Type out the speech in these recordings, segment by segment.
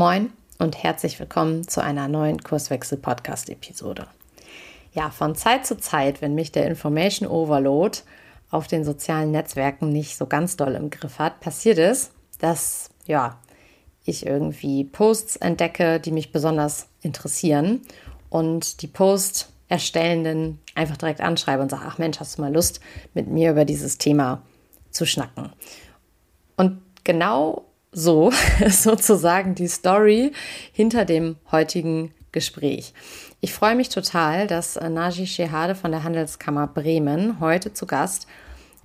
Moin und herzlich willkommen zu einer neuen Kurswechsel-Podcast-Episode. Ja, von Zeit zu Zeit, wenn mich der Information Overload auf den sozialen Netzwerken nicht so ganz doll im Griff hat, passiert es, dass ja, ich irgendwie Posts entdecke, die mich besonders interessieren und die Post Erstellenden einfach direkt anschreibe und sage, ach Mensch, hast du mal Lust, mit mir über dieses Thema zu schnacken? Und genau so sozusagen die Story hinter dem heutigen Gespräch. Ich freue mich total, dass Naji Shehade von der Handelskammer Bremen heute zu Gast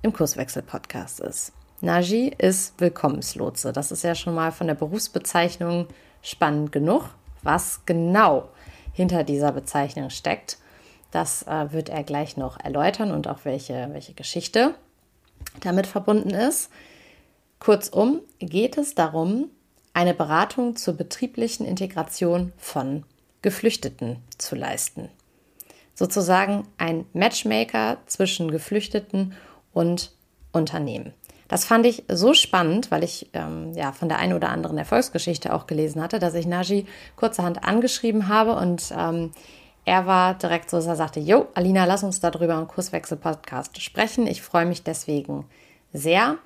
im Kurswechsel-Podcast ist. Naji ist Willkommenslotse. Das ist ja schon mal von der Berufsbezeichnung spannend genug. Was genau hinter dieser Bezeichnung steckt, das äh, wird er gleich noch erläutern und auch welche, welche Geschichte damit verbunden ist. Kurzum geht es darum, eine Beratung zur betrieblichen Integration von Geflüchteten zu leisten. Sozusagen ein Matchmaker zwischen Geflüchteten und Unternehmen. Das fand ich so spannend, weil ich ähm, ja von der einen oder anderen Erfolgsgeschichte auch gelesen hatte, dass ich Naji kurzerhand angeschrieben habe und ähm, er war direkt so, dass er sagte, Jo, Alina, lass uns darüber im Kurswechsel-Podcast sprechen. Ich freue mich deswegen sehr.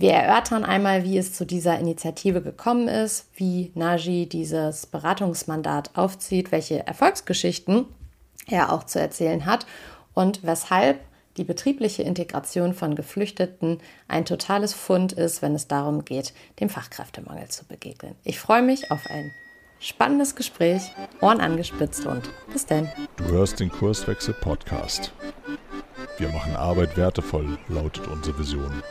Wir erörtern einmal, wie es zu dieser Initiative gekommen ist, wie Naji dieses Beratungsmandat aufzieht, welche Erfolgsgeschichten er auch zu erzählen hat und weshalb die betriebliche Integration von Geflüchteten ein totales Fund ist, wenn es darum geht, dem Fachkräftemangel zu begegnen. Ich freue mich auf ein spannendes Gespräch, Ohren angespitzt und bis dann. Du hörst den Kurswechsel Podcast. Wir machen Arbeit wertevoll, lautet unsere Vision.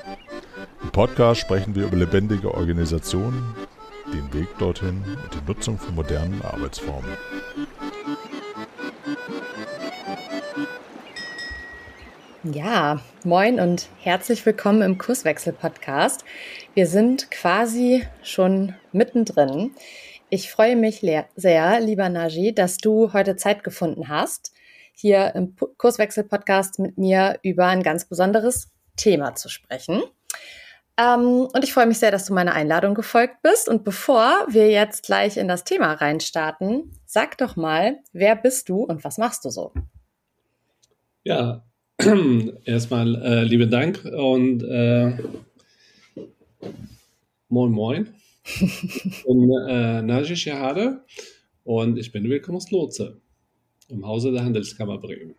Im Podcast sprechen wir über lebendige Organisationen, den Weg dorthin und die Nutzung von modernen Arbeitsformen. Ja, moin und herzlich willkommen im Kurswechsel-Podcast. Wir sind quasi schon mittendrin. Ich freue mich sehr, lieber Naji, dass du heute Zeit gefunden hast, hier im Kurswechsel-Podcast mit mir über ein ganz besonderes Thema zu sprechen. Ähm, und ich freue mich sehr, dass du meiner Einladung gefolgt bist. Und bevor wir jetzt gleich in das Thema reinstarten, sag doch mal, wer bist du und was machst du so? Ja, erstmal äh, lieben Dank und äh, moin moin. ich bin äh, Najee Shahade und ich bin Willkommenslotse im Hause der Handelskammer Bremen.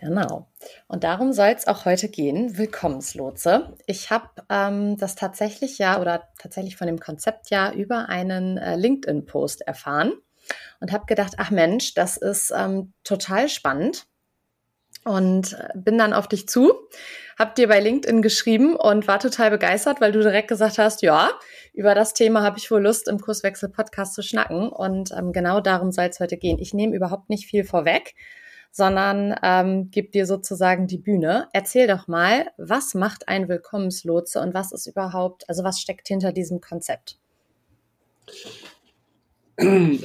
Genau. Und darum soll es auch heute gehen. Willkommenslotse. Ich habe ähm, das tatsächlich ja oder tatsächlich von dem Konzept ja über einen äh, LinkedIn-Post erfahren und habe gedacht, ach Mensch, das ist ähm, total spannend. Und äh, bin dann auf dich zu, hab dir bei LinkedIn geschrieben und war total begeistert, weil du direkt gesagt hast, ja, über das Thema habe ich wohl Lust, im Kurswechsel-Podcast zu schnacken. Und ähm, genau darum soll es heute gehen. Ich nehme überhaupt nicht viel vorweg sondern ähm, gib dir sozusagen die Bühne. Erzähl doch mal, was macht ein Willkommenslotse und was ist überhaupt, also was steckt hinter diesem Konzept?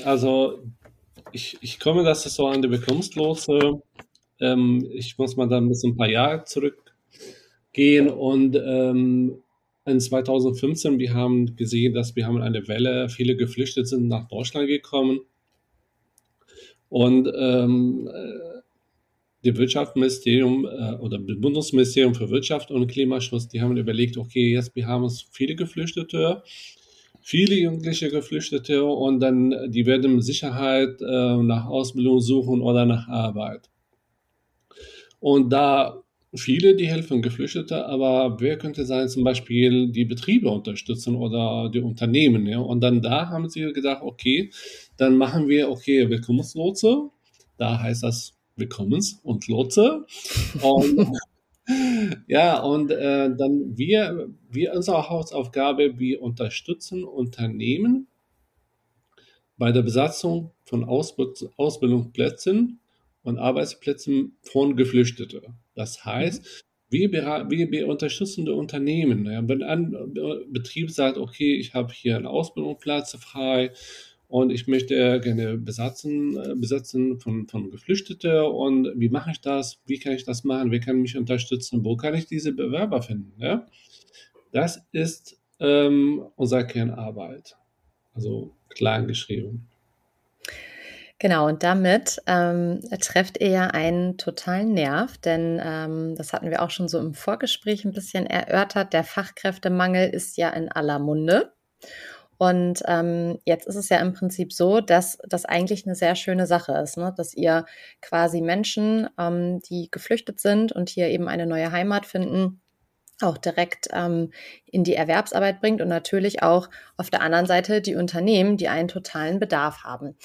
Also ich, ich komme, dass es so an die Willkommenslotse. Ähm, ich muss mal dann bis ein paar Jahre zurückgehen und ähm, in 2015, wir haben gesehen, dass wir haben eine Welle, viele Geflüchtete sind nach Deutschland gekommen. Und ähm, die Wirtschaftsministerium äh, oder das Bundesministerium für Wirtschaft und Klimaschutz, die haben überlegt, okay, jetzt wir haben viele Geflüchtete, viele jugendliche Geflüchtete und dann die werden mit Sicherheit äh, nach Ausbildung suchen oder nach Arbeit. Und da viele, die helfen Geflüchtete, aber wer könnte sein, zum Beispiel die Betriebe unterstützen oder die Unternehmen. Ja? Und dann da haben sie gedacht, okay, dann machen wir, okay, Willkommenslotse. Da heißt das Willkommens und Lotse. Und, ja, und äh, dann wir, wir, unsere Hausaufgabe, wir unterstützen Unternehmen bei der Besatzung von Ausbildungsplätzen und Arbeitsplätzen von Geflüchteten. Das heißt, wir, wir, wir unterstützen die Unternehmen. Ja, wenn ein Betrieb sagt, okay, ich habe hier einen Ausbildungsplatz frei und ich möchte gerne besetzen, äh, besetzen von, von Geflüchteten und wie mache ich das? Wie kann ich das machen? Wer kann mich unterstützen? Wo kann ich diese Bewerber finden? Ja? Das ist ähm, unsere Kernarbeit. also klein geschrieben. Genau, und damit ähm, trefft ihr ja einen totalen Nerv, denn ähm, das hatten wir auch schon so im Vorgespräch ein bisschen erörtert. Der Fachkräftemangel ist ja in aller Munde. Und ähm, jetzt ist es ja im Prinzip so, dass das eigentlich eine sehr schöne Sache ist, ne? dass ihr quasi Menschen, ähm, die geflüchtet sind und hier eben eine neue Heimat finden, auch direkt ähm, in die Erwerbsarbeit bringt und natürlich auch auf der anderen Seite die Unternehmen, die einen totalen Bedarf haben.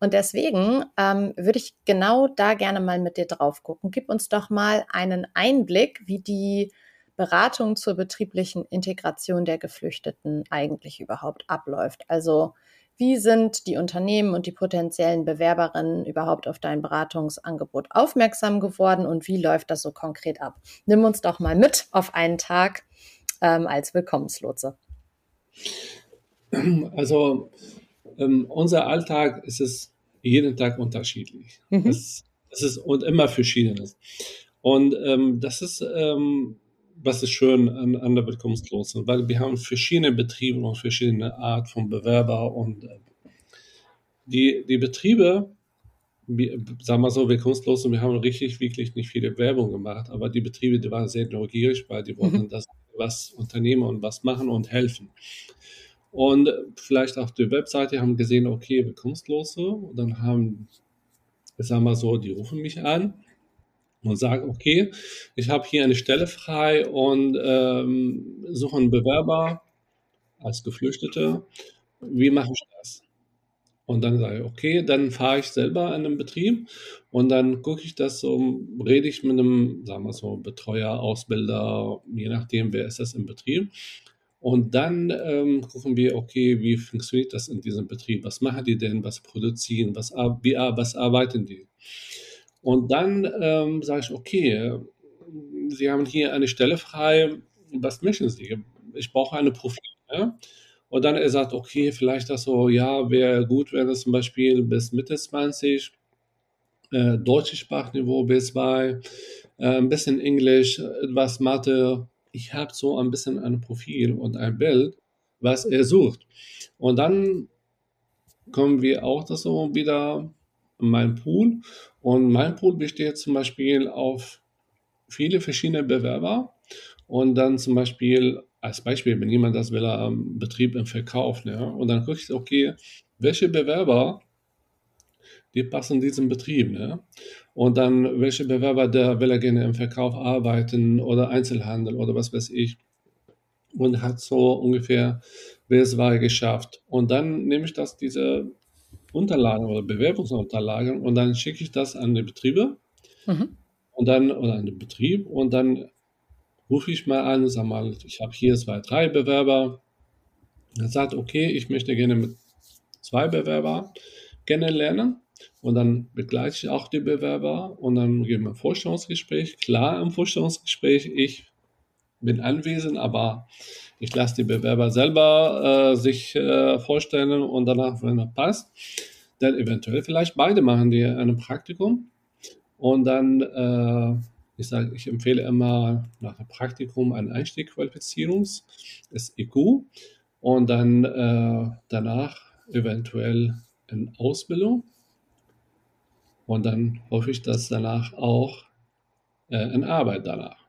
Und deswegen ähm, würde ich genau da gerne mal mit dir drauf gucken. Gib uns doch mal einen Einblick, wie die Beratung zur betrieblichen Integration der Geflüchteten eigentlich überhaupt abläuft. Also wie sind die Unternehmen und die potenziellen Bewerberinnen überhaupt auf dein Beratungsangebot aufmerksam geworden und wie läuft das so konkret ab? Nimm uns doch mal mit auf einen Tag ähm, als Willkommenslotse. Also ähm, unser Alltag ist es jeden Tag unterschiedlich. Mhm. Das, das, ist und immer verschiedenes. Und ähm, das ist ähm, was ist schön an, an der Willkommenslosen, weil wir haben verschiedene Betriebe und verschiedene Art von Bewerber und äh, die, die Betriebe, sagen wir so, Willkommenslosen, wir haben richtig, wirklich nicht viele Werbung gemacht, aber die Betriebe, die waren sehr neugierig, weil die wollten mhm. das was unternehmen und was machen und helfen. Und vielleicht auf der Webseite haben gesehen, okay, Willkommenslose, und dann haben, sagen wir so, die rufen mich an und sage, okay, ich habe hier eine Stelle frei und ähm, suche einen Bewerber als Geflüchtete. Wie mache ich das? Und dann sage ich, okay, dann fahre ich selber an den Betrieb und dann gucke ich das so, rede ich mit einem, sagen wir so, Betreuer, Ausbilder, je nachdem, wer ist das im Betrieb. Und dann ähm, gucken wir, okay, wie funktioniert das in diesem Betrieb? Was machen die denn? Was produzieren? Was, wie, was arbeiten die? Und dann ähm, sage ich, okay, Sie haben hier eine Stelle frei, was möchten Sie? Ich brauche eine Profil. Ja? Und dann er sagt, okay, vielleicht das so, ja, wäre gut, wenn es zum Beispiel bis Mitte 20, äh, deutsches Sprachniveau B2, äh, ein bisschen Englisch, etwas Mathe. Ich habe so ein bisschen ein Profil und ein Bild, was er sucht. Und dann kommen wir auch das so wieder in meinen Pool und mein Pool besteht zum Beispiel auf viele verschiedene Bewerber und dann zum Beispiel als Beispiel, wenn jemand das will, am Betrieb im Verkauf, ne? und dann gucke ich, okay, welche Bewerber, die passen diesem Betrieb, ne? und dann welche Bewerber, der will er gerne im Verkauf arbeiten oder Einzelhandel oder was weiß ich und hat so ungefähr BSW geschafft. Und dann nehme ich das, diese Unterlagen oder Bewerbungsunterlagen und dann schicke ich das an die Betriebe mhm. und dann oder an den Betrieb und dann rufe ich mal an, sag mal, ich habe hier zwei, drei Bewerber. Er sagt, okay, ich möchte gerne mit zwei Bewerber kennenlernen und dann begleite ich auch die Bewerber und dann geben wir ein Vorstellungsgespräch. Klar, im Vorstellungsgespräch, ich bin anwesend, aber ich lasse die Bewerber selber äh, sich äh, vorstellen und danach, wenn das passt, dann eventuell vielleicht beide machen die ein Praktikum. Und dann, äh, ich sage, ich empfehle immer nach dem Praktikum eine Einstiegqualifizierung, das IQ und dann äh, danach eventuell eine Ausbildung. Und dann hoffe ich, dass danach auch äh, in Arbeit danach.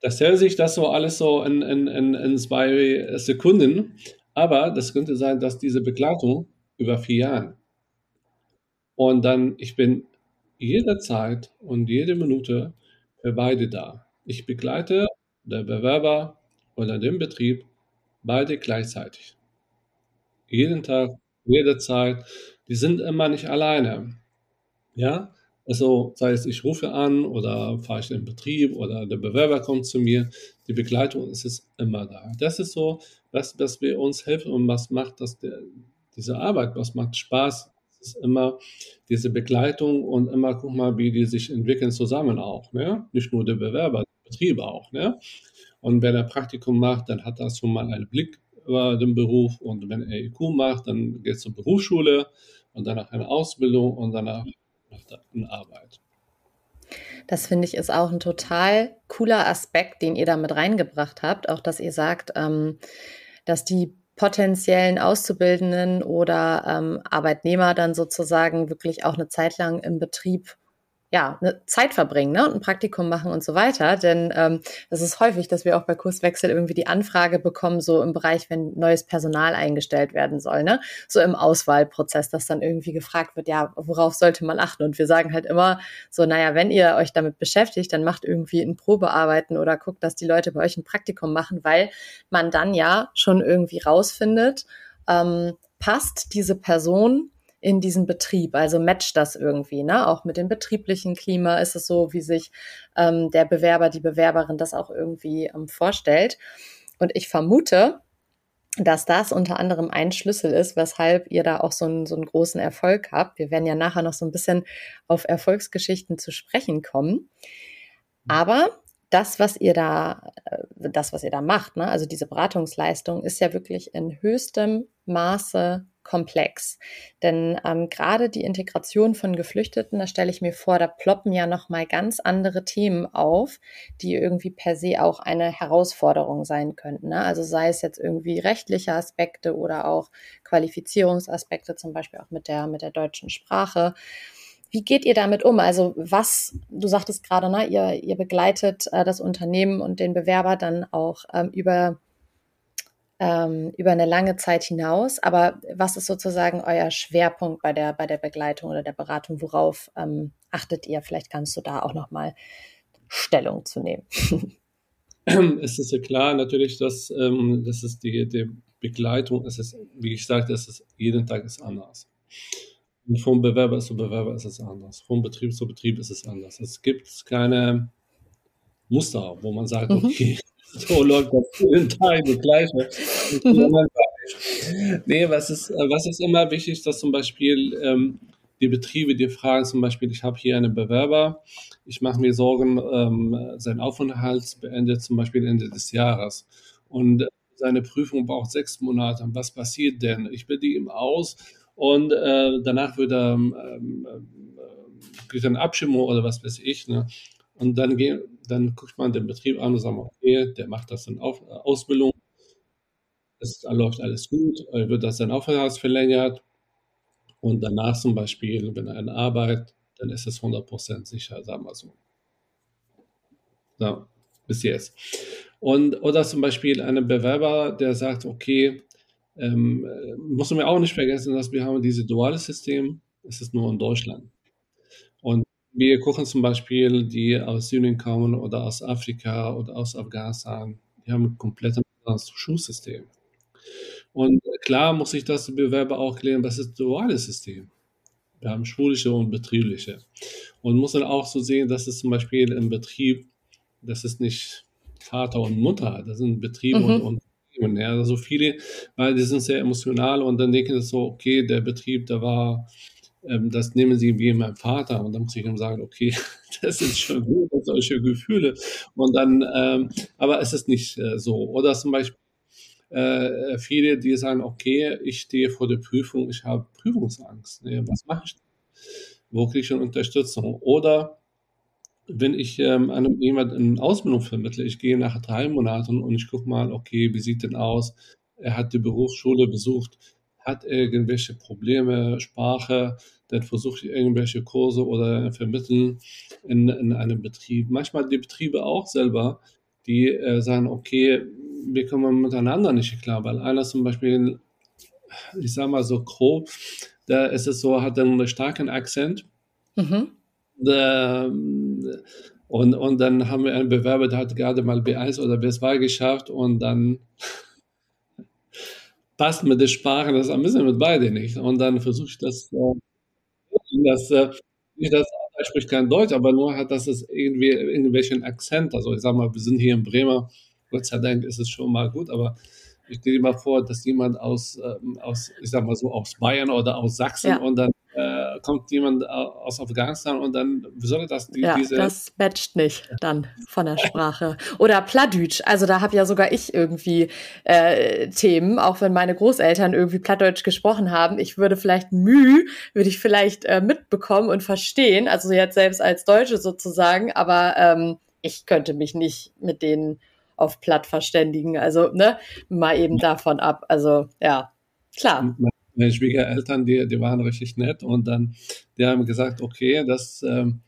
Das hält sich das so alles so in, in, in, in zwei Sekunden, aber das könnte sein, dass diese Begleitung über vier Jahre. Und dann, ich bin jederzeit und jede Minute für beide da. Ich begleite der Bewerber oder den Betrieb beide gleichzeitig. Jeden Tag, jederzeit. Die sind immer nicht alleine. Ja, also sei es, ich rufe an oder fahre ich in den Betrieb oder der Bewerber kommt zu mir. Die Begleitung ist es immer da. Das ist so, was, was wir uns helfen und was macht das, der, diese Arbeit, was macht Spaß, ist immer diese Begleitung und immer guck mal, wie die sich entwickeln zusammen auch. Ne? Nicht nur der Bewerber, der Betrieb auch. Ne? Und wenn er Praktikum macht, dann hat er schon mal einen Blick über den Beruf und wenn er IQ macht, dann geht es zur Berufsschule und danach eine Ausbildung und danach in Arbeit. Das finde ich ist auch ein total cooler Aspekt, den ihr da mit reingebracht habt. Auch, dass ihr sagt, ähm, dass die potenziellen Auszubildenden oder ähm, Arbeitnehmer dann sozusagen wirklich auch eine Zeit lang im Betrieb ja, eine Zeit verbringen ne? und ein Praktikum machen und so weiter. Denn ähm, das ist häufig, dass wir auch bei Kurswechsel irgendwie die Anfrage bekommen, so im Bereich, wenn neues Personal eingestellt werden soll, ne? So im Auswahlprozess, dass dann irgendwie gefragt wird, ja, worauf sollte man achten? Und wir sagen halt immer so, naja, wenn ihr euch damit beschäftigt, dann macht irgendwie ein Probearbeiten oder guckt, dass die Leute bei euch ein Praktikum machen, weil man dann ja schon irgendwie rausfindet, ähm, passt diese Person in diesen Betrieb. Also matcht das irgendwie, ne? Auch mit dem betrieblichen Klima ist es so, wie sich ähm, der Bewerber, die Bewerberin das auch irgendwie ähm, vorstellt. Und ich vermute, dass das unter anderem ein Schlüssel ist, weshalb ihr da auch so einen, so einen großen Erfolg habt. Wir werden ja nachher noch so ein bisschen auf Erfolgsgeschichten zu sprechen kommen. Aber das, was ihr da, äh, das, was ihr da macht, ne, also diese Beratungsleistung, ist ja wirklich in höchstem Maße komplex. Denn ähm, gerade die Integration von Geflüchteten, da stelle ich mir vor, da ploppen ja nochmal ganz andere Themen auf, die irgendwie per se auch eine Herausforderung sein könnten. Ne? Also sei es jetzt irgendwie rechtliche Aspekte oder auch Qualifizierungsaspekte, zum Beispiel auch mit der, mit der deutschen Sprache. Wie geht ihr damit um? Also was, du sagtest gerade, ne, ihr, ihr begleitet äh, das Unternehmen und den Bewerber dann auch ähm, über ähm, über eine lange Zeit hinaus. Aber was ist sozusagen euer Schwerpunkt bei der, bei der Begleitung oder der Beratung? Worauf ähm, achtet ihr? Vielleicht kannst du da auch nochmal Stellung zu nehmen. Es ist ja klar natürlich, dass ähm, das ist die, die Begleitung, es ist, wie ich sagte, es ist jeden Tag ist anders. Und vom Bewerber zu Bewerber ist es anders. Vom Betrieb zu Betrieb ist es anders. Es gibt keine Muster, wo man sagt, mhm. okay, so läuft das jeden Tag das Gleiche. nee, was ist, was ist immer wichtig, dass zum Beispiel ähm, die Betriebe die fragen, zum Beispiel, ich habe hier einen Bewerber, ich mache mir Sorgen, ähm, sein Aufenthalt beendet zum Beispiel Ende des Jahres. Und seine Prüfung braucht sechs Monate. Was passiert denn? Ich bilde ihm aus und äh, danach wird er ähm, äh, eine Abstimmung oder was weiß ich. Ne? Und dann, geh, dann guckt man den Betrieb an und sagt, okay, der macht das in Auf, Ausbildung, es läuft alles gut, wird das dann Aufenthalt verlängert und danach zum Beispiel, wenn er eine Arbeit, dann ist es 100% sicher, sagen wir so. So, bis jetzt. Und, oder zum Beispiel einen Bewerber, der sagt, okay, ähm, muss man auch nicht vergessen, dass wir haben dieses duale System, es ist nur in Deutschland. Wir gucken zum Beispiel, die aus Syrien kommen oder aus Afrika oder aus Afghanistan, die haben ein komplett anderes Schulsystem. Und klar muss ich das Bewerber auch klären, das ist ein duales System. Wir haben schulische und betriebliche. Und muss dann auch so sehen, dass es zum Beispiel im Betrieb, das ist nicht Vater und Mutter, das sind Betriebe mhm. und, und ja, also viele, weil die sind sehr emotional und dann denken sie so, okay, der Betrieb, der war das nehmen sie wie mein Vater und dann muss ich ihm sagen, okay, das ist schon gut, solche Gefühle und dann, ähm, aber es ist nicht äh, so. Oder zum Beispiel äh, viele, die sagen, okay, ich stehe vor der Prüfung, ich habe Prüfungsangst, ne, was mache ich? Wo kriege ich schon Unterstützung? Oder wenn ich ähm, einem jemand in Ausbildung vermittle, ich gehe nach drei Monaten und ich gucke mal, okay, wie sieht denn aus? Er hat die Berufsschule besucht, hat irgendwelche Probleme, Sprache, dann versuche ich irgendwelche Kurse oder vermitteln in, in einem Betrieb. Manchmal die Betriebe auch selber, die äh, sagen, okay, wir kommen miteinander nicht klar, weil einer zum Beispiel, ich sage mal so grob, da ist es so, hat dann einen starken Akzent. Mhm. Da, und, und dann haben wir einen Bewerber, der hat gerade mal B1 oder B2 geschafft und dann passt mit der Sprache das ein bisschen mit beide nicht. Und dann versuche ich das äh, dass äh, nicht das er spricht kein Deutsch, aber nur hat das irgendwie irgendwelchen Akzent. Also ich sag mal, wir sind hier in Bremer, Gott sei Dank ist es schon mal gut, aber ich stelle dir mal vor, dass jemand aus, ähm, aus, ich sag mal so, aus Bayern oder aus Sachsen ja. und dann kommt jemand aus Afghanistan und dann, wie soll das? Die, ja, diese das matcht nicht dann von der Sprache. Oder Plattdeutsch, also da habe ja sogar ich irgendwie äh, Themen, auch wenn meine Großeltern irgendwie Plattdeutsch gesprochen haben. Ich würde vielleicht Mühe, würde ich vielleicht äh, mitbekommen und verstehen, also jetzt selbst als Deutsche sozusagen, aber ähm, ich könnte mich nicht mit denen auf platt verständigen. Also, ne, mal eben davon ab. Also, ja, klar. Meine Schwiegereltern, die, die waren richtig nett und dann, die haben gesagt, okay, das, ähm,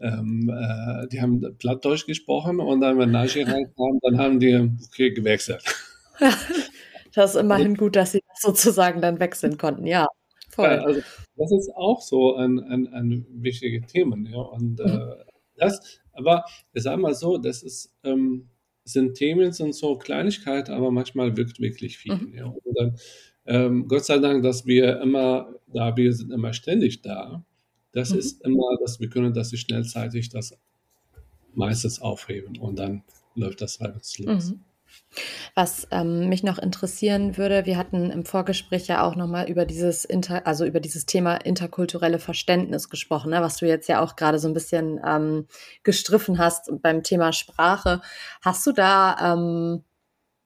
ähm, äh, die haben Plattdeutsch gesprochen und dann, wenn Nashi reinkam, dann haben die, okay, gewechselt. das ist immerhin gut, dass sie sozusagen dann wechseln konnten, ja. Voll. Ja, also das ist auch so ein, ein, ein wichtiges Thema. Ja. Und mhm. äh, das, aber ich sage mal so, das ist, ähm, sind Themen, sind so Kleinigkeiten, aber manchmal wirkt wirklich viel. Mhm. Ja. Und dann, ähm, Gott sei Dank, dass wir immer da, wir sind immer ständig da. Das mhm. ist immer, dass wir können das schnellzeitig das meistens aufheben und dann läuft das reibungslos. Mhm. Was ähm, mich noch interessieren würde, wir hatten im Vorgespräch ja auch nochmal über dieses Inter, also über dieses Thema interkulturelle Verständnis gesprochen, ne, was du jetzt ja auch gerade so ein bisschen ähm, gestriffen hast beim Thema Sprache. Hast du da ähm,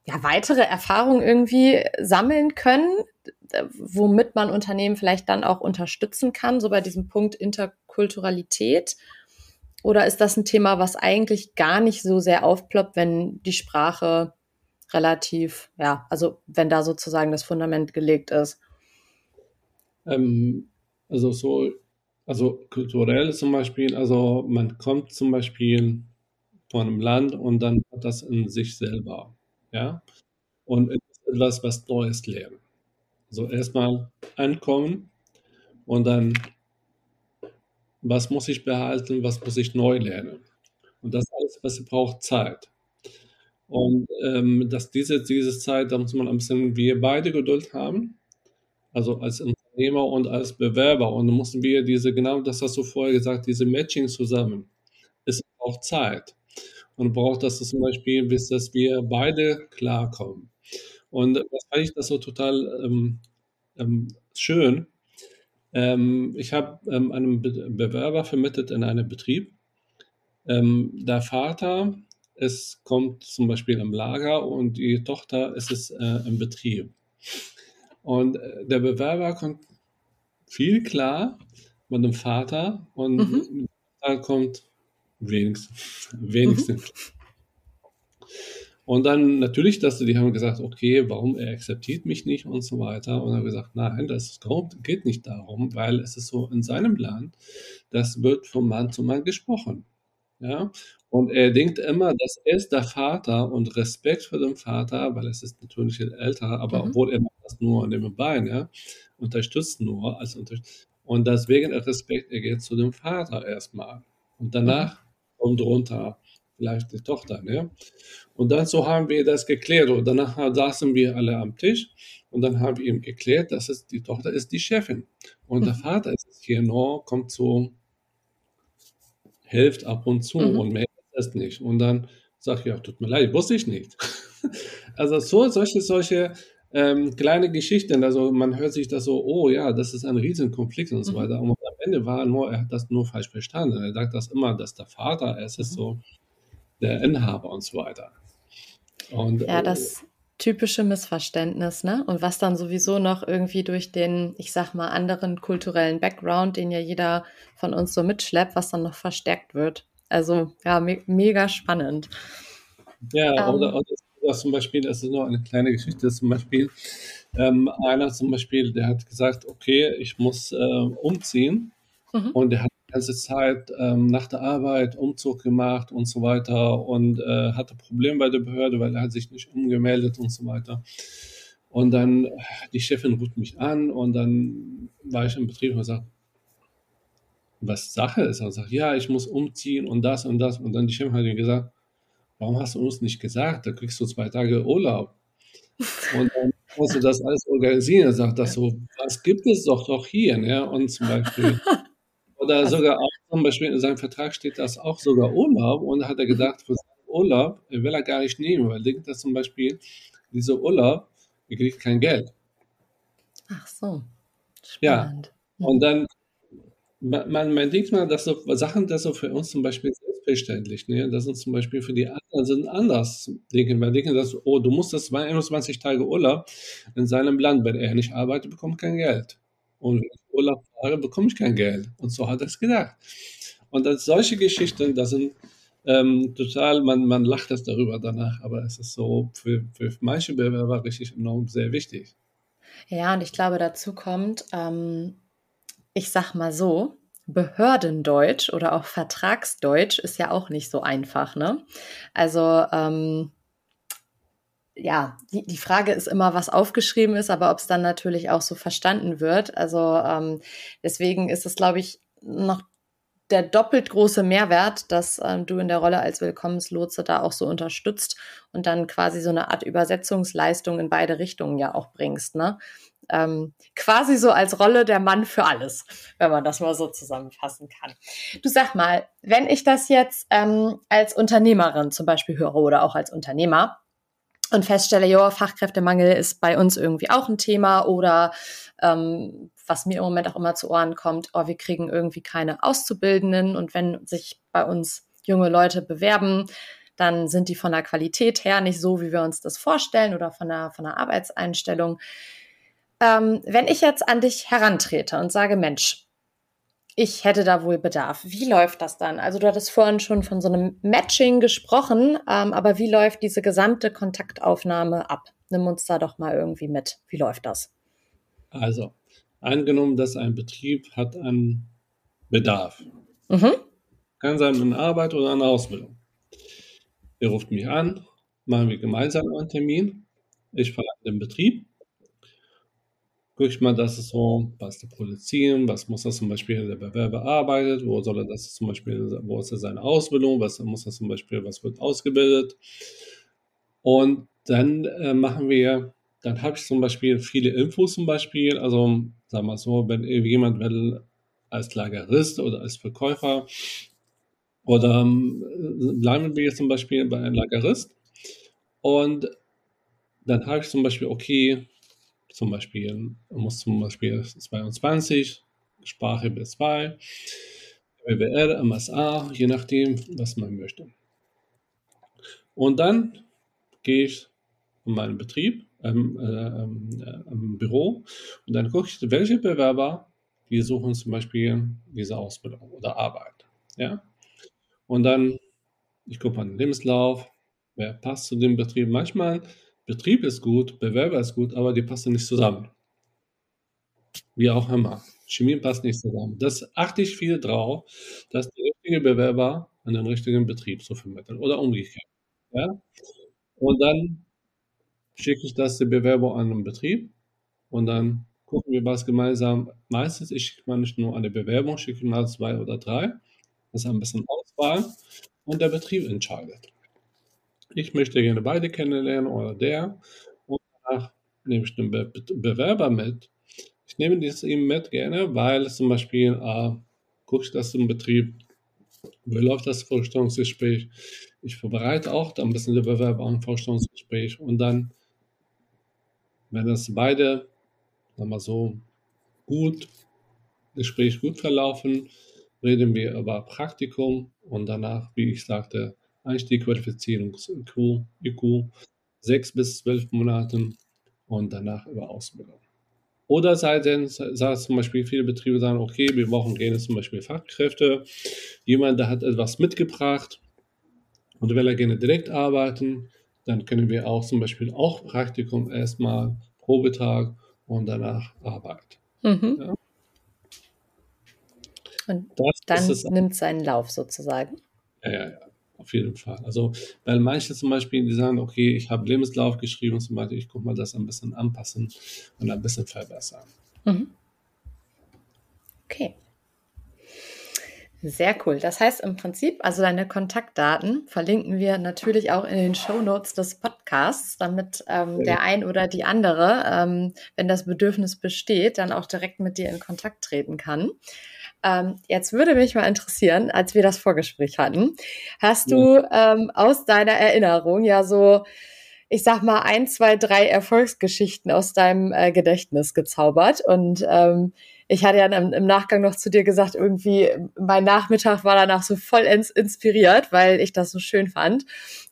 ja weitere Erfahrungen irgendwie sammeln können, womit man Unternehmen vielleicht dann auch unterstützen kann, so bei diesem Punkt Interkulturalität? Oder ist das ein Thema, was eigentlich gar nicht so sehr aufploppt, wenn die Sprache relativ, ja, also wenn da sozusagen das Fundament gelegt ist? Ähm, also so, also kulturell zum Beispiel, also man kommt zum Beispiel von einem Land und dann hat das in sich selber, ja, und etwas, was Neues lernen. Also erstmal ankommen und dann, was muss ich behalten, was muss ich neu lernen. Und das alles, was braucht Zeit. Und ähm, dass diese, diese Zeit, da muss man ein bisschen, wir beide Geduld haben, also als Unternehmer und als Bewerber. Und dann mussten wir diese, genau das hast du vorher gesagt, diese Matching zusammen. Es braucht Zeit. Und braucht das zum Beispiel, bis dass wir beide klarkommen. Und das fand ich das so total ähm, ähm, schön. Ähm, ich habe ähm, einen Be Bewerber vermittelt in einen Betrieb. Ähm, der Vater es kommt zum Beispiel im Lager und die Tochter ist es äh, im Betrieb. Und äh, der Bewerber kommt viel klar mit dem Vater und mhm. dann kommt wenigstens. wenigstens. Mhm. Und dann natürlich, dass die haben gesagt, okay, warum er akzeptiert mich nicht und so weiter. Und er hat gesagt, nein, das geht nicht darum, weil es ist so in seinem Land, das wird von Mann zu Mann gesprochen. Ja, und er denkt immer, das ist der Vater und Respekt für den Vater, weil es ist natürlich ein älterer, aber mhm. obwohl er macht das nur an dem Bein, ja, unterstützt nur als unterstützt. Und deswegen Respekt, er geht zu dem Vater erstmal. Und danach kommt runter vielleicht die Tochter, ne? Und dann so haben wir das geklärt. Und danach saßen wir alle am Tisch und dann haben wir ihm geklärt, dass es die Tochter ist die Chefin. Und mhm. der Vater ist hier nur, kommt so, hilft ab und zu mhm. und mehr das nicht. Und dann sage ich, ja, tut mir leid, wusste ich nicht. also so, solche, solche ähm, kleine Geschichten, also man hört sich das so, oh ja, das ist ein Riesenkonflikt und so mhm. weiter. Und Ende war nur, er hat das nur falsch verstanden. Er sagt das immer, dass der Vater, es ist mhm. so der Inhaber und so weiter. Und, ja, das äh, typische Missverständnis, ne? Und was dann sowieso noch irgendwie durch den, ich sag mal, anderen kulturellen Background, den ja jeder von uns so mitschleppt, was dann noch verstärkt wird. Also ja, me mega spannend. Ja, ähm, oder, oder zum Beispiel, das ist nur eine kleine Geschichte, zum Beispiel ähm, einer zum Beispiel, der hat gesagt, okay, ich muss äh, umziehen mhm. und der hat die ganze Zeit ähm, nach der Arbeit Umzug gemacht und so weiter und äh, hatte Probleme bei der Behörde, weil er hat sich nicht umgemeldet und so weiter. Und dann, die Chefin ruft mich an und dann war ich im Betrieb und gesagt, was Sache ist. Er sagt, ja, ich muss umziehen und das und das. Und dann die Chefin hat ihm gesagt, warum hast du uns nicht gesagt? Da kriegst du zwei Tage Urlaub. Und dann musst du das alles organisieren. Er sagt das so, was gibt es doch doch hier? Ne? Und zum Beispiel, oder sogar auch zum Beispiel in seinem Vertrag steht das auch sogar Urlaub. Und da hat er gedacht, für seinen Urlaub will er gar nicht nehmen, weil er denkt, dass zum Beispiel dieser Urlaub, er kriegt kein Geld. Ach so. Spannend. Ja. Und dann man, man denkt mal, dass so Sachen, das so für uns zum Beispiel selbstverständlich, ne? Das sind zum Beispiel für die anderen sind anders. Denken wir denken, dass, oh, du musst das 21 Tage Urlaub in seinem Land, wenn er nicht arbeitet, bekommt kein Geld. Und wenn ich Urlaub fahre, bekomme ich kein Geld. Und so hat er es gedacht. Und das, solche Geschichten, das sind ähm, total, man, man lacht das darüber danach, aber es ist so für, für manche Bewerber richtig enorm sehr wichtig. Ja, und ich glaube, dazu kommt, ähm, ich sag mal so, Behördendeutsch oder auch Vertragsdeutsch ist ja auch nicht so einfach, ne? Also, ähm, ja, die, die Frage ist immer, was aufgeschrieben ist, aber ob es dann natürlich auch so verstanden wird. Also ähm, deswegen ist es, glaube ich, noch der doppelt große Mehrwert, dass ähm, du in der Rolle als Willkommenslotse da auch so unterstützt und dann quasi so eine Art Übersetzungsleistung in beide Richtungen ja auch bringst, ne? Ähm, quasi so als Rolle der Mann für alles, wenn man das mal so zusammenfassen kann. Du sag mal, wenn ich das jetzt ähm, als Unternehmerin zum Beispiel höre oder auch als Unternehmer, und feststelle, ja, Fachkräftemangel ist bei uns irgendwie auch ein Thema oder ähm, was mir im Moment auch immer zu Ohren kommt, oh, wir kriegen irgendwie keine Auszubildenden und wenn sich bei uns junge Leute bewerben, dann sind die von der Qualität her nicht so, wie wir uns das vorstellen oder von der, von der Arbeitseinstellung. Ähm, wenn ich jetzt an dich herantrete und sage, Mensch, ich hätte da wohl Bedarf. Wie läuft das dann? Also du hattest vorhin schon von so einem Matching gesprochen, ähm, aber wie läuft diese gesamte Kontaktaufnahme ab? Nimm uns da doch mal irgendwie mit. Wie läuft das? Also, angenommen, dass ein Betrieb hat einen Bedarf. Mhm. Kann sein eine Arbeit oder eine Ausbildung. Ihr ruft mich an, machen wir gemeinsam einen Termin. Ich fahre in den Betrieb gucke mal, dass es so, was zu produzieren, was muss das zum Beispiel der Bewerber arbeitet, wo soll er das zum Beispiel, wo ist er seine Ausbildung, was muss das zum Beispiel, was wird ausgebildet. Und dann äh, machen wir, dann habe ich zum Beispiel viele Infos zum Beispiel, also sagen wir so, wenn jemand will als Lagerist oder als Verkäufer oder ähm, bleiben wir jetzt zum Beispiel bei einem Lagerist und dann habe ich zum Beispiel, okay, zum Beispiel, muss zum Beispiel 22, Sprache B2, WWR, MSA, je nachdem, was man möchte. Und dann gehe ich in meinen Betrieb, ähm, äh, äh, im Büro und dann gucke ich, welche Bewerber, die suchen zum Beispiel diese Ausbildung oder Arbeit. Ja? Und dann, ich gucke den Lebenslauf, wer passt zu dem Betrieb. Manchmal Betrieb ist gut, Bewerber ist gut, aber die passen nicht zusammen. Wie auch immer. Chemie passt nicht zusammen. Das achte ich viel drauf, dass der richtige Bewerber an den richtigen Betrieb so vermittelt oder umgekehrt. Ja? Und dann schicke ich das der Bewerber an den Betrieb und dann gucken wir was gemeinsam. Meistens, ich schicke mal nicht nur eine Bewerbung, schicke mal zwei oder drei. Das ist ein bisschen Auswahl und der Betrieb entscheidet ich möchte gerne beide kennenlernen oder der. Und danach nehme ich den Be Bewerber mit. Ich nehme das ihm mit gerne, weil zum Beispiel äh, gucke ich das im Betrieb, wie läuft das Vorstellungsgespräch. Ich vorbereite auch ein bisschen der Bewerber ein Vorstellungsgespräch und dann, wenn das beide, sagen wir so, gut, Gespräch gut verlaufen, reden wir über Praktikum und danach, wie ich sagte, Einstieg-Qualifizierungs-IQ, IQ, sechs bis zwölf Monaten und danach über Ausbildung. Oder seitdem, sagt zum Beispiel viele Betriebe sagen, okay, wir brauchen gerne zum Beispiel Fachkräfte. Jemand, der hat etwas mitgebracht und will er gerne direkt arbeiten, dann können wir auch zum Beispiel auch Praktikum erstmal, Probetag und danach Arbeit. Mhm. Ja. Und das dann nimmt seinen Lauf sozusagen. Ja, ja, ja. Auf jeden Fall. Also, weil manche zum Beispiel, die sagen, okay, ich habe Lebenslauf geschrieben und zum Beispiel, ich gucke mal das ein bisschen anpassen und ein bisschen verbessern. Mhm. Okay. Sehr cool. Das heißt im Prinzip, also deine Kontaktdaten verlinken wir natürlich auch in den Show Notes des Podcasts, damit ähm, der ein oder die andere, ähm, wenn das Bedürfnis besteht, dann auch direkt mit dir in Kontakt treten kann. Ähm, jetzt würde mich mal interessieren, als wir das Vorgespräch hatten, hast ja. du ähm, aus deiner Erinnerung ja so, ich sag mal, ein, zwei, drei Erfolgsgeschichten aus deinem äh, Gedächtnis gezaubert. Und ähm, ich hatte ja im, im, Nachgang noch zu dir gesagt, irgendwie mein Nachmittag war danach so voll ins inspiriert, weil ich das so schön fand.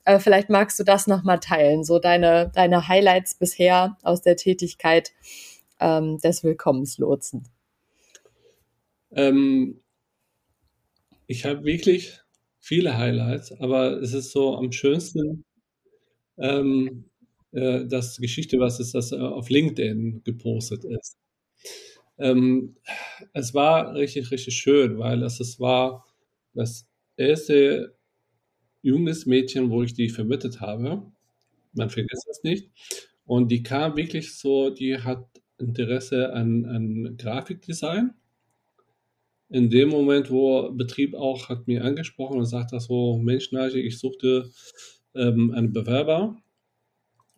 Äh, vielleicht magst du das nochmal teilen, so deine, deine Highlights bisher aus der Tätigkeit ähm, des Willkommenslotsen. Ähm, ich habe wirklich viele Highlights, aber es ist so am schönsten, ähm, äh, das Geschichte, was ist das äh, auf LinkedIn gepostet ist. Ähm, es war richtig, richtig schön, weil es, es war das erste junges Mädchen, wo ich die vermittelt habe. Man vergisst das nicht. Und die kam wirklich so, die hat Interesse an, an Grafikdesign. In dem Moment, wo Betrieb auch hat mir angesprochen und sagt das so, Mensch, Nage, ich suchte ähm, einen Bewerber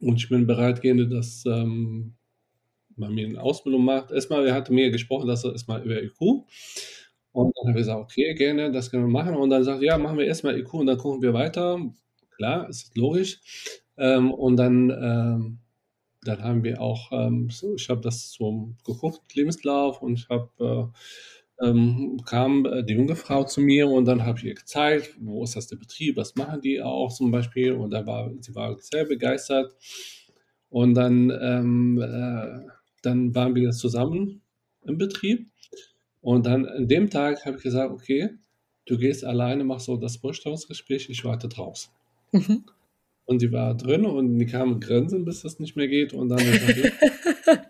und ich bin bereit, gerne, dass ähm, man mir eine Ausbildung macht. Erstmal, er hatte mir gesprochen, dass er erstmal über IQ. Und dann habe ich gesagt, okay, gerne, das können wir machen. Und dann sagt ja, machen wir erstmal IQ und dann gucken wir weiter. Klar, ist logisch. Ähm, und dann, ähm, dann haben wir auch, ähm, so, ich habe das so geguckt, Lebenslauf, und ich habe äh, ähm, kam äh, die junge Frau zu mir und dann habe ich ihr gezeigt, wo ist das der Betrieb, was machen die auch zum Beispiel und da war sie war sehr begeistert und dann ähm, äh, dann waren wir zusammen im Betrieb und dann an dem Tag habe ich gesagt, okay, du gehst alleine, machst so das Vorstellungsgespräch, ich warte draußen. Mhm. Und die war drin und die kam grinsen, bis das nicht mehr geht und dann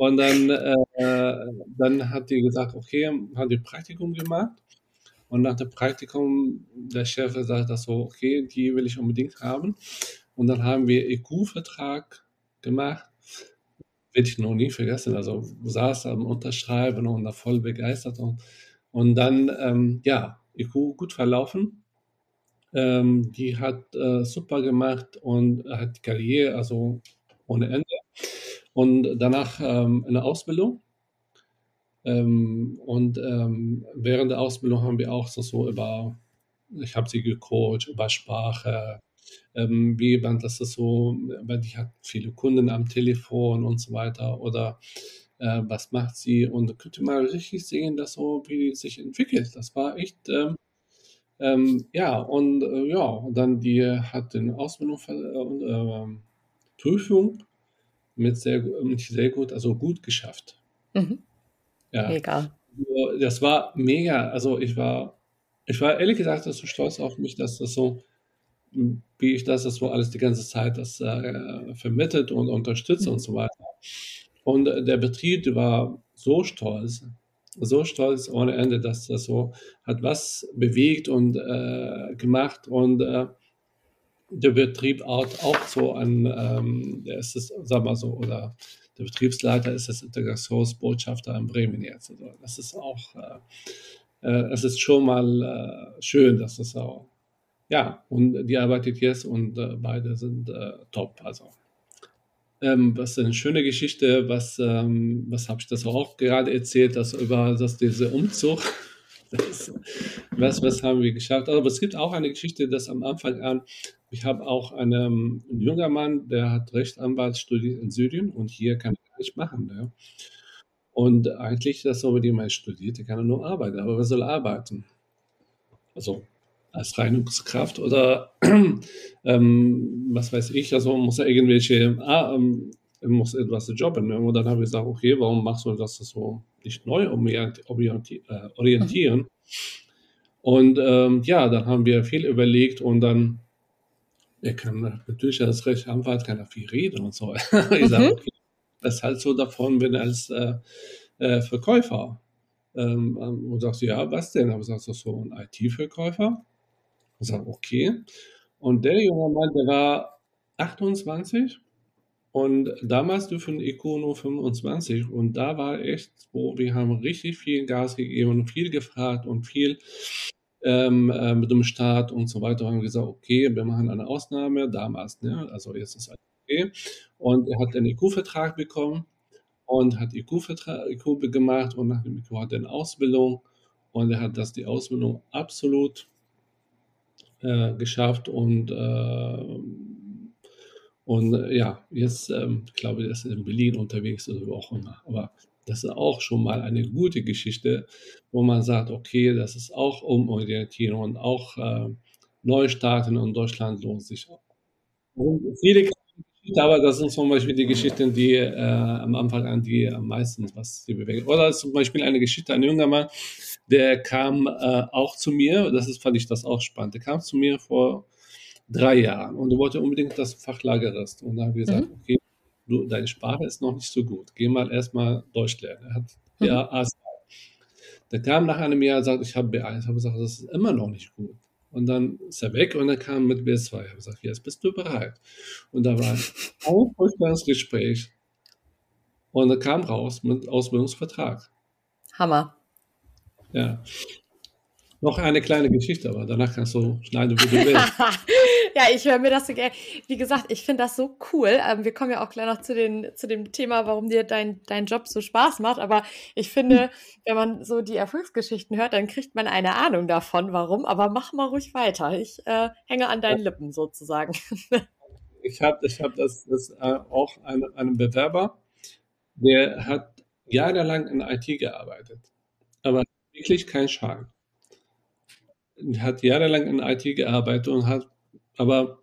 Und dann, äh, dann hat die gesagt, okay, hat die Praktikum gemacht. Und nach dem Praktikum, der Chef sagt das so, okay, die will ich unbedingt haben. Und dann haben wir EQ-Vertrag gemacht. Werde ich noch nie vergessen. Also saß am Unterschreiben und da voll begeistert. Und, und dann, ähm, ja, EQ gut verlaufen. Ähm, die hat äh, super gemacht und hat Karriere, also ohne Ende und danach ähm, eine Ausbildung. Ähm, und ähm, während der Ausbildung haben wir auch so, so über, ich habe sie gecoacht, über Sprache, ähm, wie man das so, weil die hat viele Kunden am Telefon und so weiter oder äh, was macht sie und könnt ihr mal richtig sehen, dass so, wie die sich entwickelt. Das war echt, ähm, ähm, ja, und äh, ja, dann die hat den Ausbildung, äh, Prüfung mit sehr, mit sehr gut, also gut geschafft. Mhm. Ja. Mega. Das war mega. Also ich war, ich war ehrlich gesagt so stolz auf mich, dass das so, wie ich das, das so alles die ganze Zeit das äh, vermittelt und unterstützt mhm. und so weiter. Und der Betrieb war so stolz, so stolz ohne Ende, dass das so hat was bewegt und äh, gemacht und äh, der Betrieb auch, so an, ähm, es, sag mal so, oder der Betriebsleiter ist das Integrationsbotschafter in Bremen jetzt. Also das ist auch, äh, äh, es ist schon mal äh, schön, dass das auch, ja, und die arbeitet jetzt und äh, beide sind äh, top. Also, ähm, was eine schöne Geschichte, was, ähm, was habe ich das auch gerade erzählt, dass über dass diese Umzug das, was, was haben wir geschafft? Aber es gibt auch eine Geschichte, dass am Anfang an, ich habe auch einen, einen junger Mann, der hat Rechtsanwalt studiert in Syrien und hier kann er nicht machen. Ne? Und eigentlich, das so, mit dem er studiert, der kann nur arbeiten. Aber wer soll arbeiten? Also als Reinigungskraft oder ähm, was weiß ich, also muss er irgendwelche, ah, ähm, muss etwas jobben. Und dann habe ich gesagt, okay, warum machst du das so nicht neu äh, orientieren? Mhm. Und ähm, ja, dann haben wir viel überlegt und dann, er kann natürlich als Rechtsanwalt kann er viel reden und so. ich mhm. sage, okay, das ist halt so davon, wenn als äh, äh, Verkäufer. Ähm, ähm und sagst du, ja, was denn? Aber sagst du, so ein IT-Verkäufer? Ich sage, okay. Und der junge Mann, der war 28 und damals dürfen Eco nur 25 und da war echt, wo wir haben richtig viel Gas gegeben und viel gefragt und viel ähm, äh, mit dem Staat und so weiter. Und haben gesagt, okay, wir machen eine Ausnahme damals, ne? also jetzt ist alles okay. Und er hat einen EQ-Vertrag bekommen und hat EQ-Vertrag EQ gemacht und nach dem EQ hat er eine Ausbildung und er hat das die Ausbildung absolut äh, geschafft und äh, und äh, ja, jetzt ähm, glaube ich, er ist in Berlin unterwegs oder wo auch immer. Aber das ist auch schon mal eine gute Geschichte, wo man sagt, okay, das ist auch Umorientierung und auch äh, Neustarten in Deutschland lohnt sich auch. Und viele aber das sind zum Beispiel die Geschichten, die äh, am Anfang an die am meisten was sie bewegen. Oder zum Beispiel eine Geschichte, ein junger Mann, der kam äh, auch zu mir, das ist, fand ich das auch spannend, der kam zu mir vor drei Jahren und wollte unbedingt das Fach Lagerist. Und dann habe ich gesagt, mhm. okay, du, deine Sprache ist noch nicht so gut, geh mal erstmal Deutsch lernen. Er hat mhm. ja A2. Der kam nach einem Jahr und sagt, ich habe B1. Ich habe gesagt, das ist immer noch nicht gut. Und dann ist er weg und er kam mit B2. Ich habe gesagt, jetzt bist du bereit. Und da war ein Vorstellungsgespräch und er kam raus mit Ausbildungsvertrag. Hammer. Ja. Noch eine kleine Geschichte, aber danach kannst du schneiden, wie du willst. Ja, ich höre mir das so gerne. Wie gesagt, ich finde das so cool. Ähm, wir kommen ja auch gleich noch zu, den, zu dem Thema, warum dir dein, dein Job so Spaß macht. Aber ich finde, wenn man so die Erfolgsgeschichten hört, dann kriegt man eine Ahnung davon, warum. Aber mach mal ruhig weiter. Ich äh, hänge an deinen Lippen sozusagen. ich habe ich hab das, das äh, auch einen, einen Bewerber, der hat jahrelang in IT gearbeitet, aber wirklich kein Schein hat jahrelang in IT gearbeitet und hat, aber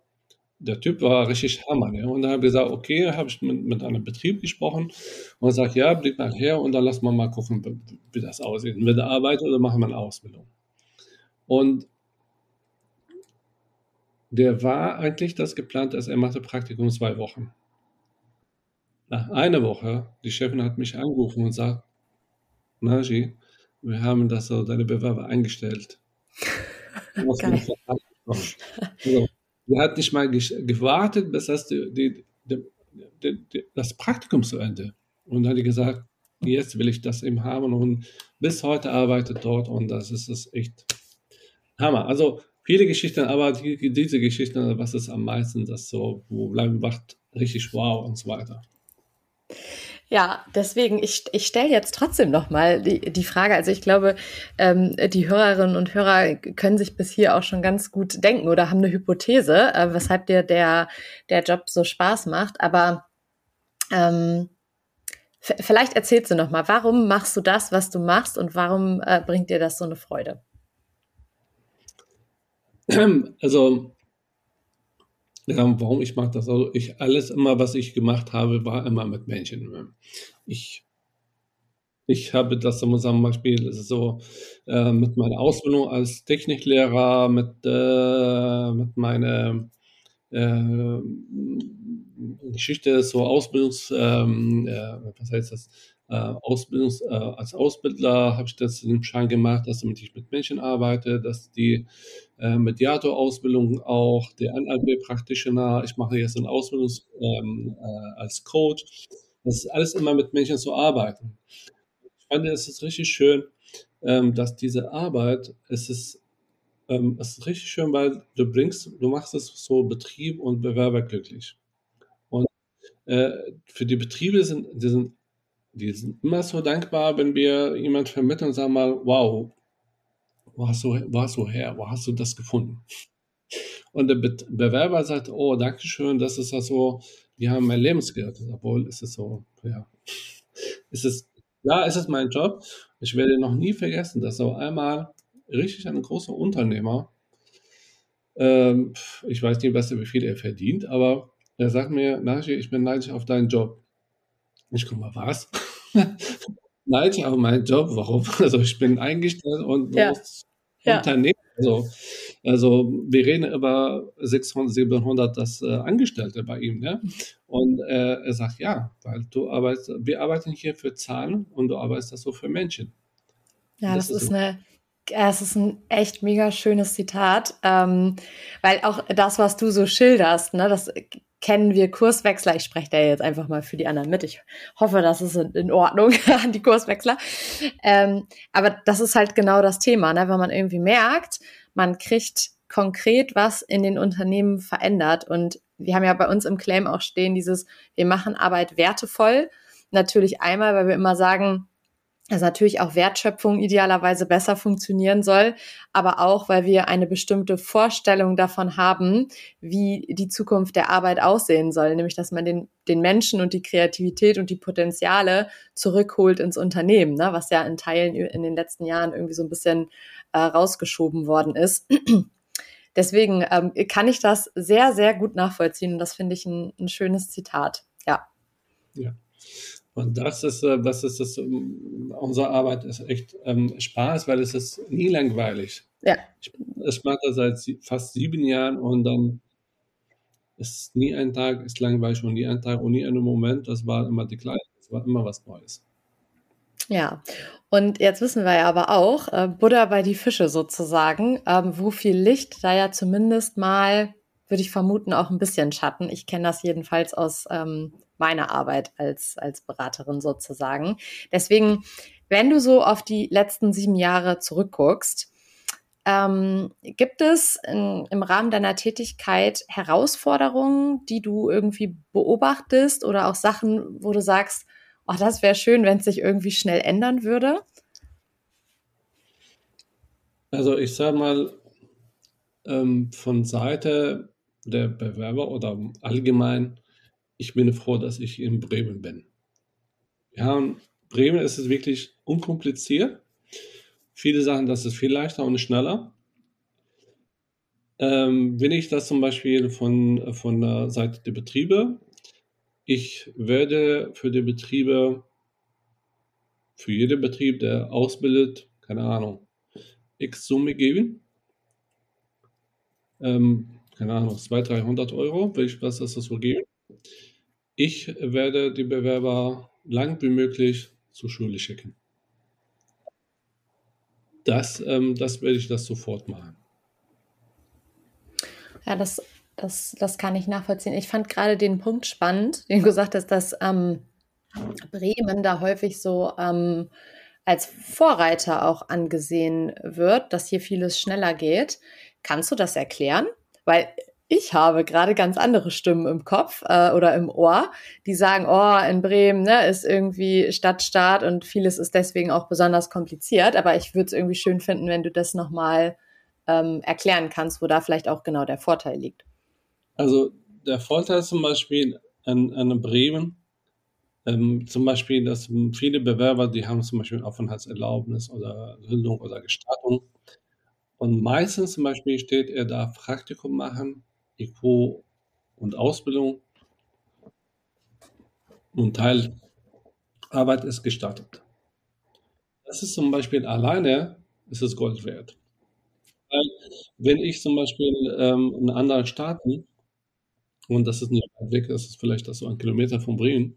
der Typ war richtig Hammer. Ne? Und dann habe ich gesagt, okay, habe ich mit, mit einem Betrieb gesprochen und sagt, ja, blick mal her und dann lassen wir mal gucken, wie, das aussieht. Wird er arbeiten oder machen wir eine Ausbildung? Und der war eigentlich das geplant, dass er machte Praktikum zwei Wochen. Nach einer Woche, die Chefin hat mich angerufen und sagt, Naji, wir haben das so deine Bewerber eingestellt. Geil. Also, sie hat nicht mal gewartet, bis das, die, die, die, das Praktikum zu Ende. Und dann hat sie gesagt, jetzt will ich das eben haben und bis heute arbeitet dort und das ist es echt Hammer. Also viele Geschichten, aber die, diese Geschichten, was ist am meisten, das so, wo bleiben wacht, richtig wow und so weiter. Ja, deswegen, ich, ich stelle jetzt trotzdem nochmal die, die Frage. Also ich glaube, ähm, die Hörerinnen und Hörer können sich bis hier auch schon ganz gut denken oder haben eine Hypothese, äh, weshalb dir der, der Job so Spaß macht. Aber ähm, vielleicht erzählst du nochmal, warum machst du das, was du machst und warum äh, bringt dir das so eine Freude? Also ja, warum ich mache das? Also ich alles immer, was ich gemacht habe, war immer mit Menschen. Ich ich habe das zum Beispiel so äh, mit meiner Ausbildung als Techniklehrer, mit, äh, mit meiner äh, Geschichte, so Ausbildungs, ähm, äh, was heißt das? Äh, Ausbildungs, äh, als Ausbilder habe ich das dem Schein gemacht, dass ich mit Menschen arbeite, dass die äh, Mediator-Ausbildung auch, der NLP-Practitioner, ich mache jetzt eine Ausbildung ähm, äh, als Coach. Das ist alles immer mit Menschen zu arbeiten. Ich fand es ist richtig schön, ähm, dass diese Arbeit, es ist, ähm, es ist richtig schön, weil du bringst, du machst es so Betrieb und Bewerber glücklich. Und äh, für die Betriebe sind, die sind die sind immer so dankbar, wenn wir jemand vermitteln und sagen mal, wow, wo hast du, wo hast du her, wo hast du das gefunden? Und der Be Bewerber sagt, oh, danke schön, das ist ja so, die haben mein Leben obwohl es ist so, ja, es ist, ja, es ist mein Job. Ich werde noch nie vergessen, dass so einmal richtig ein großer Unternehmer, ähm, ich weiß nicht, was er, wie viel er verdient, aber er sagt mir, Nashi, ich bin neidisch auf deinen Job. Ich guck mal, was? Neidisch auf meinen Job, warum? Also ich bin eingestellt und ja. ja. Unternehmen. Also, also wir reden über 600, 700 das äh, Angestellte bei ihm. Ne? Und äh, er sagt, ja, weil du arbeitest, wir arbeiten hier für Zahlen und du arbeitest das so für Menschen. Ja, das, das ist, eine es ist ein echt mega schönes Zitat, ähm, weil auch das, was du so schilderst, ne, das kennen wir Kurswechsler. Ich spreche da jetzt einfach mal für die anderen mit. Ich hoffe, das ist in, Ordnung an die Kurswechsler. Ähm, aber das ist halt genau das Thema, ne? wenn man irgendwie merkt, man kriegt konkret was in den Unternehmen verändert. Und wir haben ja bei uns im Claim auch stehen dieses, wir machen Arbeit wertevoll. Natürlich einmal, weil wir immer sagen, dass natürlich auch Wertschöpfung idealerweise besser funktionieren soll, aber auch, weil wir eine bestimmte Vorstellung davon haben, wie die Zukunft der Arbeit aussehen soll, nämlich dass man den, den Menschen und die Kreativität und die Potenziale zurückholt ins Unternehmen, ne, was ja in Teilen in den letzten Jahren irgendwie so ein bisschen äh, rausgeschoben worden ist. deswegen ähm, kann ich das sehr, sehr gut nachvollziehen. Und das finde ich ein, ein schönes Zitat. Ja. Ja. Und das ist, äh, was ist das, ähm, unsere Arbeit ist echt ähm, Spaß, weil es ist nie langweilig. Ja. Ich, ich mache das seit fast sieben Jahren und dann ist nie ein Tag ist langweilig und nie ein Tag und nie ein Moment. Das war immer die gleiche, das war immer was Neues. Ja, und jetzt wissen wir ja aber auch, äh, Buddha bei die Fische sozusagen, ähm, wo viel Licht, da ja zumindest mal, würde ich vermuten, auch ein bisschen Schatten. Ich kenne das jedenfalls aus ähm, meine Arbeit als, als Beraterin sozusagen. Deswegen, wenn du so auf die letzten sieben Jahre zurückguckst, ähm, gibt es in, im Rahmen deiner Tätigkeit Herausforderungen, die du irgendwie beobachtest oder auch Sachen, wo du sagst, oh, das wäre schön, wenn es sich irgendwie schnell ändern würde? Also ich sage mal, ähm, von Seite der Bewerber oder allgemein ich bin froh, dass ich in Bremen bin. Ja, in Bremen ist es wirklich unkompliziert. Viele sagen, das ist viel leichter und schneller. Ähm, wenn ich das zum Beispiel von, von der Seite der Betriebe, ich werde für die Betriebe, für jeden Betrieb, der ausbildet, keine Ahnung, x Summe geben. Ähm, keine Ahnung, 200, 300 Euro, was das so geben? Ich werde die Bewerber lang wie möglich zur Schule schicken. Das, ähm, das werde ich das sofort machen. Ja, das, das, das kann ich nachvollziehen. Ich fand gerade den Punkt spannend, den du gesagt hast, dass ähm, Bremen da häufig so ähm, als Vorreiter auch angesehen wird, dass hier vieles schneller geht. Kannst du das erklären? Weil ich habe gerade ganz andere Stimmen im Kopf äh, oder im Ohr, die sagen, oh, in Bremen ne, ist irgendwie Stadtstaat und vieles ist deswegen auch besonders kompliziert. Aber ich würde es irgendwie schön finden, wenn du das nochmal ähm, erklären kannst, wo da vielleicht auch genau der Vorteil liegt. Also der Vorteil zum Beispiel an, an Bremen, ähm, zum Beispiel, dass viele Bewerber, die haben zum Beispiel Aufenthaltserlaubnis oder Gründung oder Gestattung. Und meistens zum Beispiel steht, er darf Praktikum machen IQ und Ausbildung und Teilarbeit ist gestattet. Das ist zum Beispiel alleine, ist es Gold wert. Weil, wenn ich zum Beispiel ähm, in anderen Staaten, und das ist nicht weit weg, das ist vielleicht so ein Kilometer von Bremen,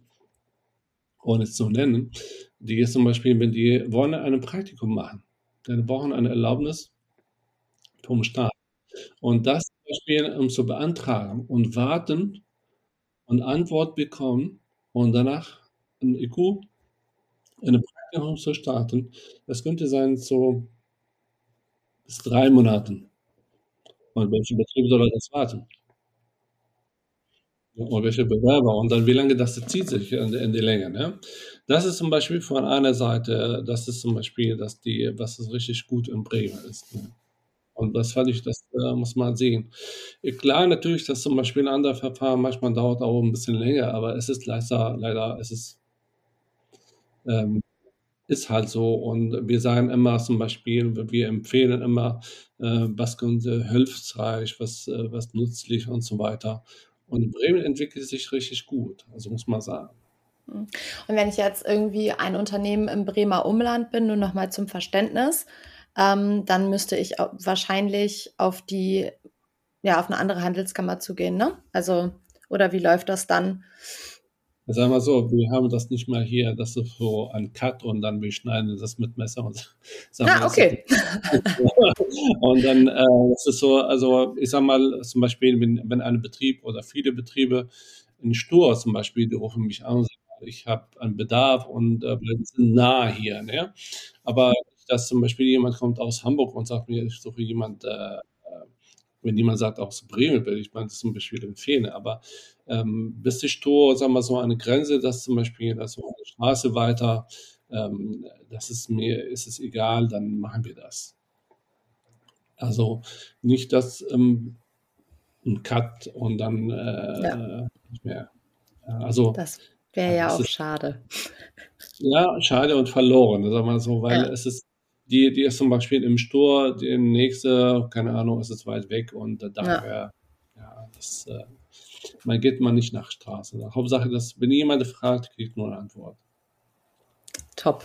ohne es zu nennen, die jetzt zum Beispiel, wenn die wollen ein Praktikum machen, dann brauchen eine Erlaubnis vom Staat. Und das zum Beispiel, um zu beantragen und warten und Antwort bekommen und danach ein IQ, eine Praktikum zu starten, das könnte sein so bis drei Monaten. Und welche Betrieb soll das warten? Und welche Bewerber? Und dann wie lange das zieht sich in, in die Länge. Ne? Das ist zum Beispiel von einer Seite, das ist zum Beispiel, dass die, was ist richtig gut in Bremen ist. Ne? Und das fand ich, das äh, muss man sehen. Klar, natürlich, dass zum Beispiel ein anderer Verfahren manchmal dauert auch ein bisschen länger, aber es ist leider, leider, es ist, ähm, ist halt so. Und wir sagen immer zum Beispiel, wir empfehlen immer, äh, was könnte hilfreich, was, äh, was nützlich und so weiter. Und Bremen entwickelt sich richtig gut, also muss man sagen. Und wenn ich jetzt irgendwie ein Unternehmen im Bremer Umland bin, nur nochmal zum Verständnis, ähm, dann müsste ich wahrscheinlich auf die, ja, auf eine andere Handelskammer zugehen, ne? Also, oder wie läuft das dann? Sagen wir so, wir haben das nicht mal hier, das ist so ein Cut und dann wir schneiden das mit Messer und sagen Ah, okay. und dann, äh, das ist so, also ich sag mal, zum Beispiel, wenn, wenn ein Betrieb oder viele Betriebe in Stur zum Beispiel, die rufen mich an und sagen, ich habe einen Bedarf und äh, wir sind nah hier. Ne? Aber dass zum Beispiel jemand kommt aus Hamburg und sagt mir, ich suche jemand, äh, äh wenn jemand sagt aus Bremen, will ich meine, das zum Beispiel empfehlen, aber ähm, bis ich Tor, sagen wir so, eine Grenze, dass zum Beispiel, dass so eine Straße weiter, ähm, das ist mir, ist es egal, dann machen wir das. Also nicht, dass ähm, ein Cut und dann äh, ja. nicht mehr. Also das wäre ja auch ist, schade. Ja, schade und verloren, sagen wir so, weil ja. es ist die, die ist zum Beispiel im Store, die nächste, keine Ahnung, ist es weit weg und daher, ja, ja das, äh, man geht man nicht nach Straße. Hauptsache, dass, wenn jemand fragt, kriegt nur eine Antwort. Top.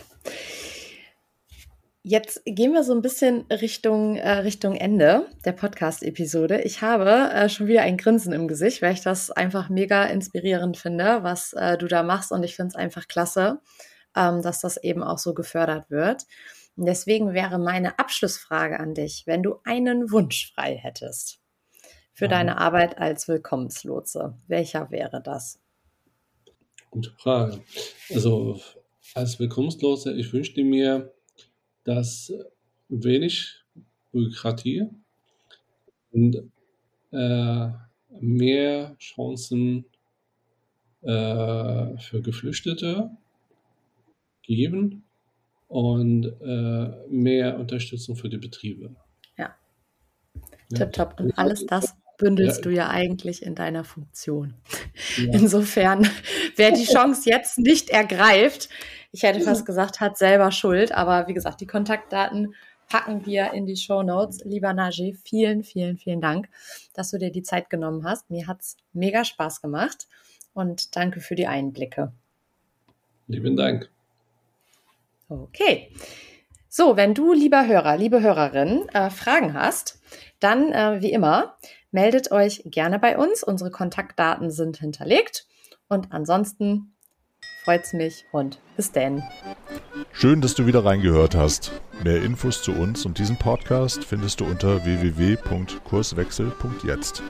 Jetzt gehen wir so ein bisschen Richtung, äh, Richtung Ende der Podcast-Episode. Ich habe äh, schon wieder ein Grinsen im Gesicht, weil ich das einfach mega inspirierend finde, was äh, du da machst. Und ich finde es einfach klasse, ähm, dass das eben auch so gefördert wird. Und deswegen wäre meine Abschlussfrage an dich, wenn du einen Wunsch frei hättest für ja. deine Arbeit als Willkommenslotse, welcher wäre das? Gute Frage. Also als Willkommenslotse, ich wünschte mir, dass wenig Bürokratie und äh, mehr Chancen äh, für Geflüchtete geben und äh, mehr Unterstützung für die Betriebe. Ja. ja. Tipptopp. Und alles das bündelst ja. du ja eigentlich in deiner Funktion. Ja. Insofern, wer die Chance jetzt nicht ergreift, ich hätte fast gesagt, hat selber Schuld, aber wie gesagt, die Kontaktdaten packen wir in die Show Notes. Lieber Najee, vielen, vielen, vielen Dank, dass du dir die Zeit genommen hast. Mir hat es mega Spaß gemacht und danke für die Einblicke. Lieben Dank. Okay. So, wenn du, lieber Hörer, liebe Hörerin, äh, Fragen hast, dann äh, wie immer, meldet euch gerne bei uns. Unsere Kontaktdaten sind hinterlegt. Und ansonsten freut es mich und bis denn. Schön, dass du wieder reingehört hast. Mehr Infos zu uns und diesem Podcast findest du unter www.kurswechsel.jetzt.